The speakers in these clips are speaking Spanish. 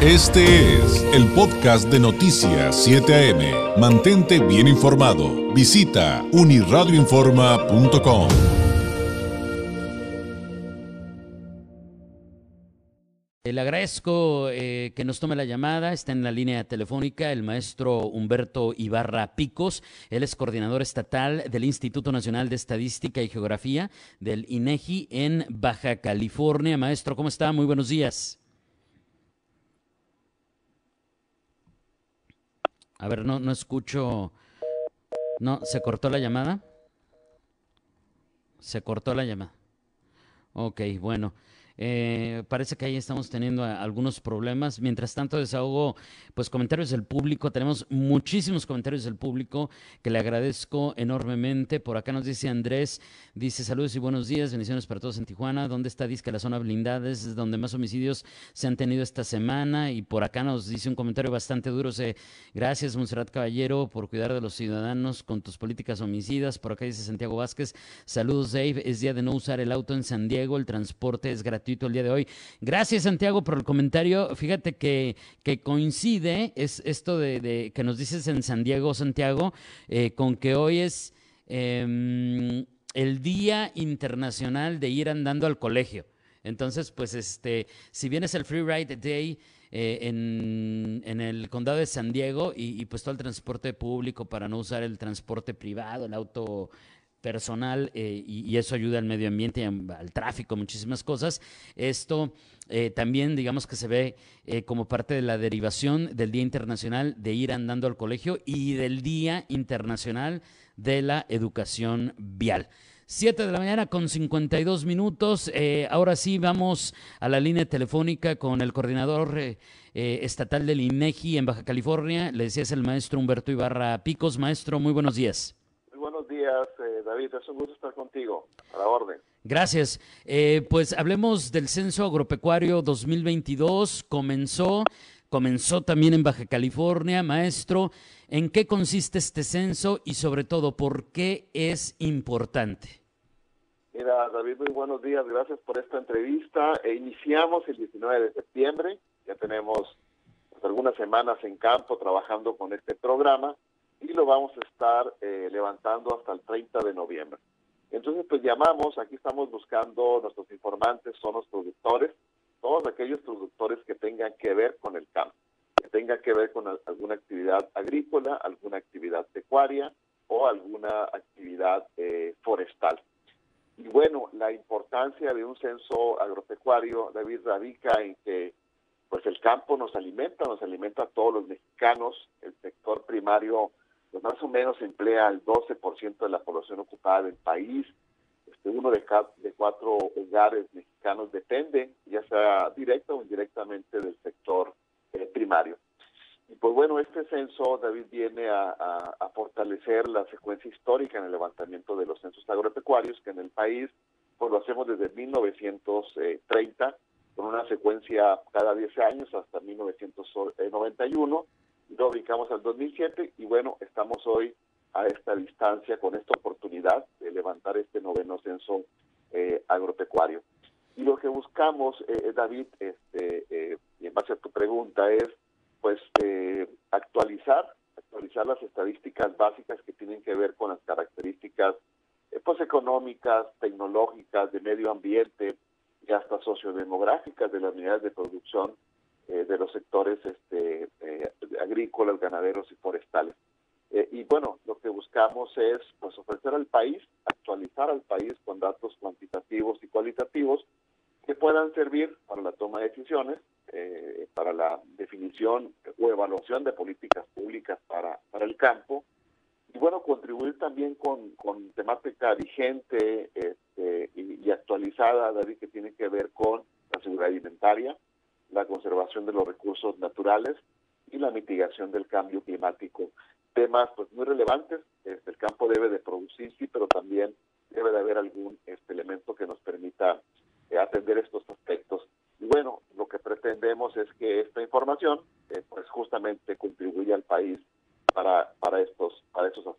Este es el podcast de Noticias 7 AM. Mantente bien informado. Visita uniradioinforma.com. Le agradezco eh, que nos tome la llamada. Está en la línea telefónica el maestro Humberto Ibarra Picos. Él es coordinador estatal del Instituto Nacional de Estadística y Geografía del INEGI en Baja California. Maestro, ¿cómo está? Muy buenos días. A ver, no, no escucho. No, ¿se cortó la llamada? Se cortó la llamada. Ok, bueno. Eh, parece que ahí estamos teniendo algunos problemas. Mientras tanto, desahogo pues comentarios del público. Tenemos muchísimos comentarios del público que le agradezco enormemente. Por acá nos dice Andrés, dice saludos y buenos días, bendiciones para todos en Tijuana. ¿Dónde está Disque la zona blindada? Es donde más homicidios se han tenido esta semana. Y por acá nos dice un comentario bastante duro. Gracias, Monserrat Caballero, por cuidar de los ciudadanos con tus políticas homicidas. Por acá dice Santiago Vázquez, saludos Dave, es día de no usar el auto en San Diego, el transporte es gratuito el día de hoy. Gracias, Santiago, por el comentario. Fíjate que, que coincide es esto de, que nos dices en San Diego, Santiago, eh, con que hoy es em, el Día Internacional de ir andando al colegio. Entonces, pues, este, si bien es el Free Ride Day, eh, en, en, el condado de San Diego y, y, pues todo el transporte público para no usar el transporte privado, el auto personal eh, y, eso ayuda al medio ambiente, al tráfico, muchísimas cosas. Esto eh, también, digamos que se ve eh, como parte de la derivación del Día Internacional de ir andando al colegio y del Día Internacional de la Educación Vial. Siete de la mañana con 52 minutos. ahora sí vamos a la línea telefónica con el coordinador estatal del INEGI en Baja California. Le decía es el maestro Humberto Ibarra Picos. Maestro, muy buenos días. Días. David, es un gusto estar contigo. A la orden. Gracias. Eh, pues hablemos del Censo Agropecuario 2022. Comenzó, comenzó también en Baja California. Maestro, ¿en qué consiste este censo y sobre todo por qué es importante? Mira, David, muy buenos días. Gracias por esta entrevista. E iniciamos el 19 de septiembre. Ya tenemos pues, algunas semanas en campo trabajando con este programa y lo vamos a estar eh, levantando hasta el 30 de noviembre. Entonces, pues llamamos, aquí estamos buscando, nuestros informantes son los productores, todos aquellos productores que tengan que ver con el campo, que tengan que ver con alguna actividad agrícola, alguna actividad pecuaria o alguna actividad eh, forestal. Y bueno, la importancia de un censo agropecuario, David, radica en que pues el campo nos alimenta, nos alimenta a todos los mexicanos, el sector primario más o menos emplea el 12% de la población ocupada del país. Este, uno de, cada, cuatro hogares mexicanos depende, ya sea directa o indirectamente, del sector eh, primario. Y pues bueno, este censo, David, viene a, a, fortalecer la secuencia histórica en el levantamiento de los censos agropecuarios, que en el país pues lo hacemos desde 1930, con una secuencia cada 10 años hasta 1991 lo ubicamos al 2007 y bueno, estamos hoy a esta distancia con esta oportunidad de levantar este noveno censo eh, agropecuario. Y lo que buscamos, eh, eh, David, este, y en base a tu pregunta, es pues actualizar, actualizar las estadísticas básicas que tienen que ver con las características pues económicas, tecnológicas, de medio ambiente y hasta sociodemográficas de las unidades de producción de los sectores este, agrícolas, ganaderos y forestales. Eh, y bueno, lo que buscamos es pues, ofrecer al país, actualizar al país con datos cuantitativos y cualitativos que puedan servir para la toma de decisiones, eh, para la definición o evaluación de políticas públicas para, para el campo, y bueno, contribuir también con, con temática vigente este, y, y, actualizada, David, que tiene que ver con la seguridad alimentaria, la conservación de los recursos naturales, y la mitigación del cambio climático. Temas pues muy relevantes, este, el campo debe de producir, sí, pero también debe de haber algún este, elemento que nos permita eh, atender estos aspectos. Y bueno, lo que pretendemos es que esta información eh, pues justamente contribuya al país para, para, estos, para estos aspectos.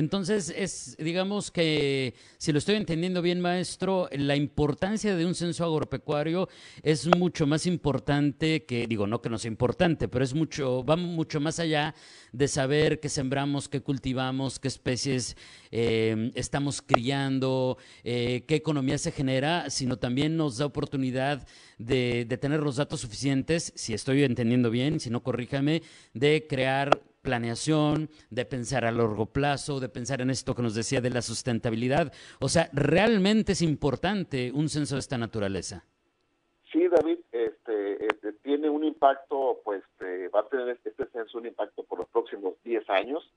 Entonces, es, digamos que, si lo estoy entendiendo bien, maestro, la importancia de un censo agropecuario es mucho más importante que, digo, no que no sea importante, pero es mucho, va mucho más allá de saber qué sembramos, qué cultivamos, qué especies eh, estamos criando, eh, qué economía se genera, sino también nos da oportunidad de, de tener los datos suficientes, si estoy entendiendo bien, si no, corríjame, de crear planeación, de pensar a largo plazo, de pensar en esto que nos decía de la sustentabilidad. O sea, realmente es importante un censo de esta naturaleza. Sí, David, este, este tiene un impacto, pues eh, va a tener este, este, censo un impacto por los próximos 10 años.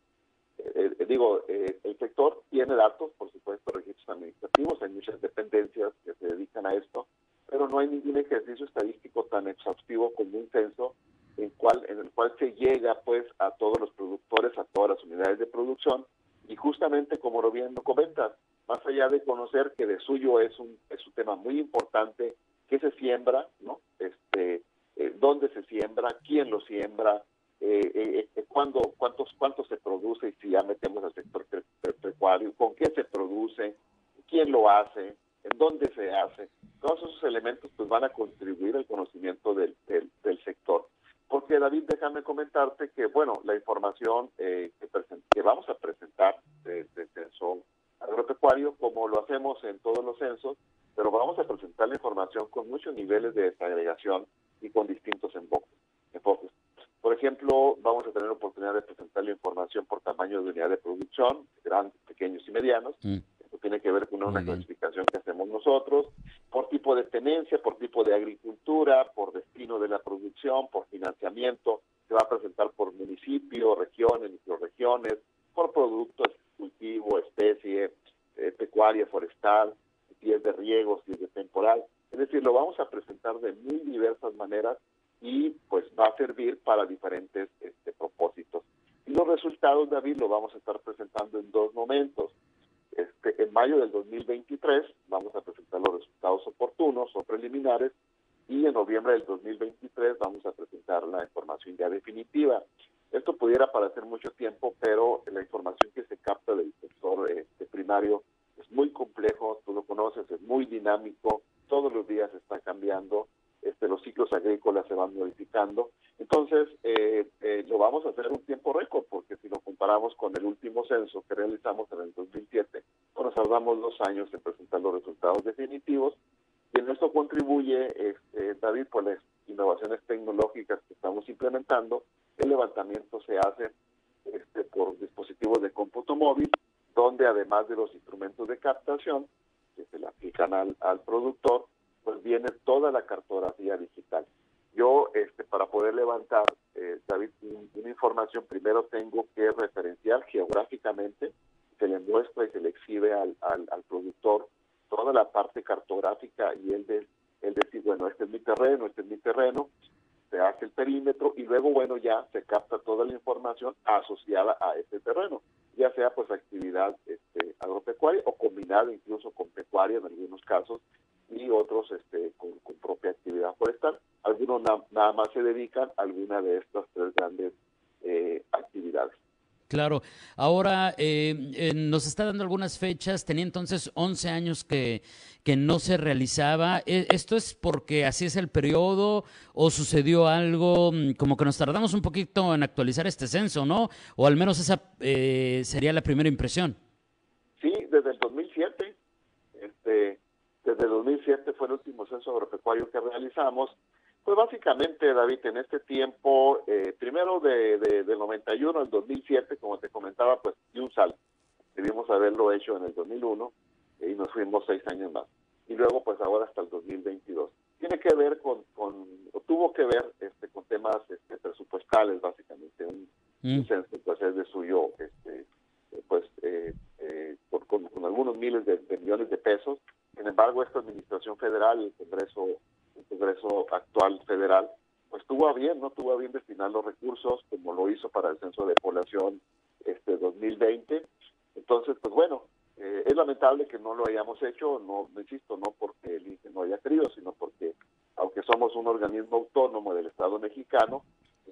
Eh, eh, digo, el sector tiene datos, por supuesto, registros administrativos, hay muchas dependencias que se dedican a esto, pero no hay ningún ejercicio estadístico tan exhaustivo como un censo en, cual, en el cual se llega pues a todos los productores, a todas las unidades de producción y justamente como lo bien lo comentas, más allá de conocer que de suyo es un, es un tema muy importante, qué se siembra, ¿no? Este, eh, dónde se siembra, quién lo siembra, eh, eh, eh cuándo, cuántos, cuánto se produce y si ya metemos al sector pecuario, con qué se produce, quién lo hace, en dónde se hace. Todos esos elementos pues van a contribuir al conocimiento del, del, del sector. Porque David, déjame comentarte que, bueno, la información eh, que, vamos a presentar del de censo agropecuario, como lo hacemos en todos los censos, pero vamos a presentar la información con muchos niveles de desagregación y con distintos enfoques. Por ejemplo, vamos a tener oportunidad de presentar la información por tamaño de unidad de producción, grandes, pequeños y medianos. Mm. Esto tiene que ver con una clasificación que hacemos nosotros por tipo de tenencia, por tipo de agricultura, por destino de la producción, por financiamiento, se va a presentar por municipio, regiones, microregiones, por productos, cultivo, especie, eh, pecuaria, forestal, si es de riego, si es de temporal. Es decir, lo vamos a presentar de muy diversas maneras y pues va a servir para diferentes este, propósitos. Y los resultados, David, lo vamos a estar presentando en dos momentos. Este, en mayo del 2023 vamos a presentar los resultados oportunos o preliminares y en noviembre del 2023 vamos a presentar la información ya definitiva. Esto pudiera parecer mucho tiempo, pero la información que se capta del sector este, primario es muy complejo, tú lo conoces, es muy dinámico, todos los días está cambiando, este, los ciclos agrícolas se van modificando. Entonces, eh, eh, lo vamos a hacer un tiempo récord, porque si lo comparamos con el último censo que realizamos en el 2007, pues nos tardamos dos años en presentar los resultados definitivos. Y en esto contribuye, este, David, por las innovaciones tecnológicas que estamos implementando. El levantamiento se hace este, por dispositivos de cómputo móvil, donde además de los instrumentos de captación que se le aplican al, al productor, pues viene toda la cartografía digital. Yo, este, para poder levantar, eh, una información, primero tengo que referenciar geográficamente, se le muestra y se le exhibe al, al, productor toda la parte cartográfica y él, de, él decir, bueno, este es mi terreno, este es mi terreno, se hace el perímetro y luego, bueno, ya se capta toda la información asociada a ese terreno, ya sea pues actividad este, agropecuaria o combinada incluso con pecuaria en algunos casos, y otros este, con, propia actividad forestal. Algunos nada más se dedican a alguna de estas tres grandes eh, actividades. Claro. Ahora, eh, nos está dando algunas fechas. Tenía entonces 11 años que, que no se realizaba. ¿E, ¿Esto es porque así es el periodo o sucedió algo mm, como que nos tardamos un poquito en actualizar este censo, ¿no? O al menos esa eh, sería la primera impresión. Sí, desde el 2007. Este, desde 2007 fue el último censo agropecuario que realizamos. Pues básicamente, David, en este tiempo, eh, primero de, de, del 91 al 2007, como te comentaba, pues y un salto. Debimos haberlo hecho en el 2001 y nos fuimos seis años más. Y luego, pues ahora hasta el 2022. Tiene que ver con, con o tuvo que ver este, con temas este, presupuestales, básicamente. Un, mm. censo, pues es de suyo, este, pues, eh, eh, con, con, algunos miles de millones de pesos sin embargo, esta administración federal, el Congreso, el Congreso actual federal, pues tuvo bien, no tuvo bien destinar los recursos como lo hizo para el censo de población este 2020. Entonces, pues bueno, eh, es lamentable que no lo hayamos hecho, no, insisto, no porque el INE no haya querido, sino porque aunque somos un organismo autónomo del Estado mexicano,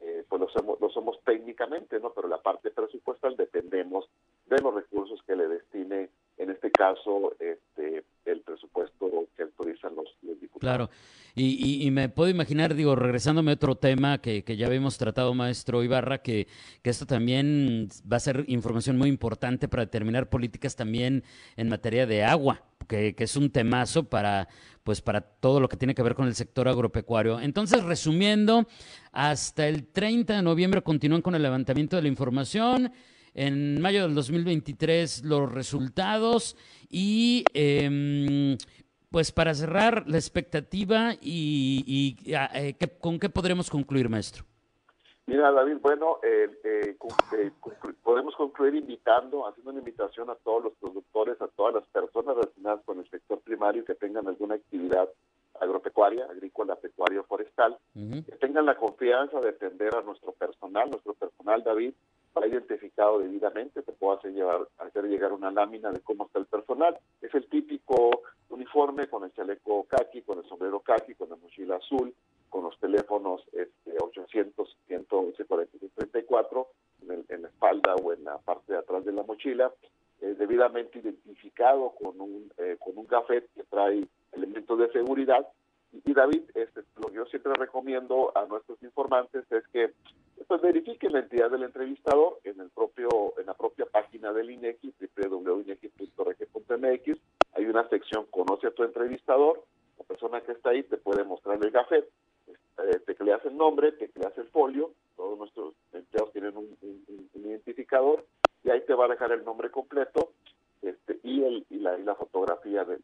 eh, pues lo somos, lo somos técnicamente, ¿no? Pero la parte presupuestal dependemos de los recursos que le destine, en este caso, este, el presupuesto que autorizan los, diputados. Claro. Y, me puedo imaginar, digo, regresándome a otro tema que, ya habíamos tratado, maestro Ibarra, que, que, esto también va a ser información muy importante para determinar políticas también en materia de agua, que, que, es un temazo para, pues, para todo lo que tiene que ver con el sector agropecuario. Entonces, resumiendo, hasta el 30 de noviembre continúan con el levantamiento de la información. En mayo del 2023 los resultados y eh, pues para cerrar la expectativa y, ah, eh, con qué podremos concluir, maestro. Mira, David, bueno, eh, eh, podemos concluir invitando, haciendo una invitación a todos los productores, a todas las personas relacionadas con el sector primario que tengan alguna actividad agropecuaria, agrícola, pecuaria o forestal, que tengan la confianza de atender a nuestro personal. Nuestro personal, David, ha identificado debidamente, te puedo hacer, llevar, hacer llegar una lámina de cómo está el personal. Es el típico uniforme con el chaleco kaki, con el sombrero kaki, con la mochila azul, con los teléfonos este, 800 111 4634 en, en la espalda o en la parte de atrás de la mochila, eh, debidamente identificado con un, eh, con un gafet que trae elementos de seguridad. Y, David, este, lo que yo siempre recomiendo a nuestros informantes es que pues verifiquen la entidad del entrevistador en el propio en la propia página del INEGI www.inegi.rg.mx hay una sección conoce a tu entrevistador la persona que está ahí te puede mostrar el gafet eh, te creas el nombre te creas el folio todos nuestros empleados tienen un, identificador y ahí te va a dejar el nombre completo este, y, el, y, la, y la fotografía del,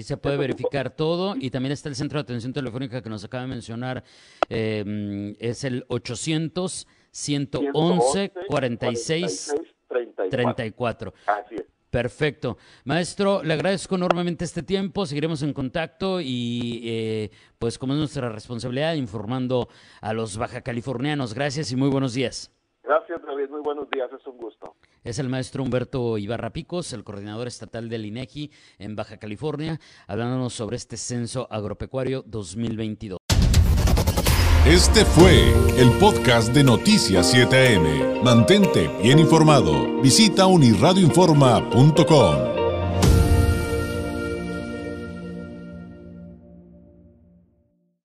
Y se puede verificar todo y también está el centro de atención telefónica que nos acaba de mencionar, eh, es el 800 111 46 34. Así es. Perfecto. Maestro, le agradezco enormemente este tiempo, seguiremos en contacto y eh, pues como es nuestra responsabilidad informando a los baja californianos. Gracias y muy buenos días. Gracias, David. Muy buenos días. Es un gusto. Es el maestro Humberto Ibarra Picos, el coordinador estatal del INEGI en Baja California, hablándonos sobre este censo agropecuario 2022. Este fue el podcast de Noticias 7am. Mantente bien informado. Visita unirradioinforma.com.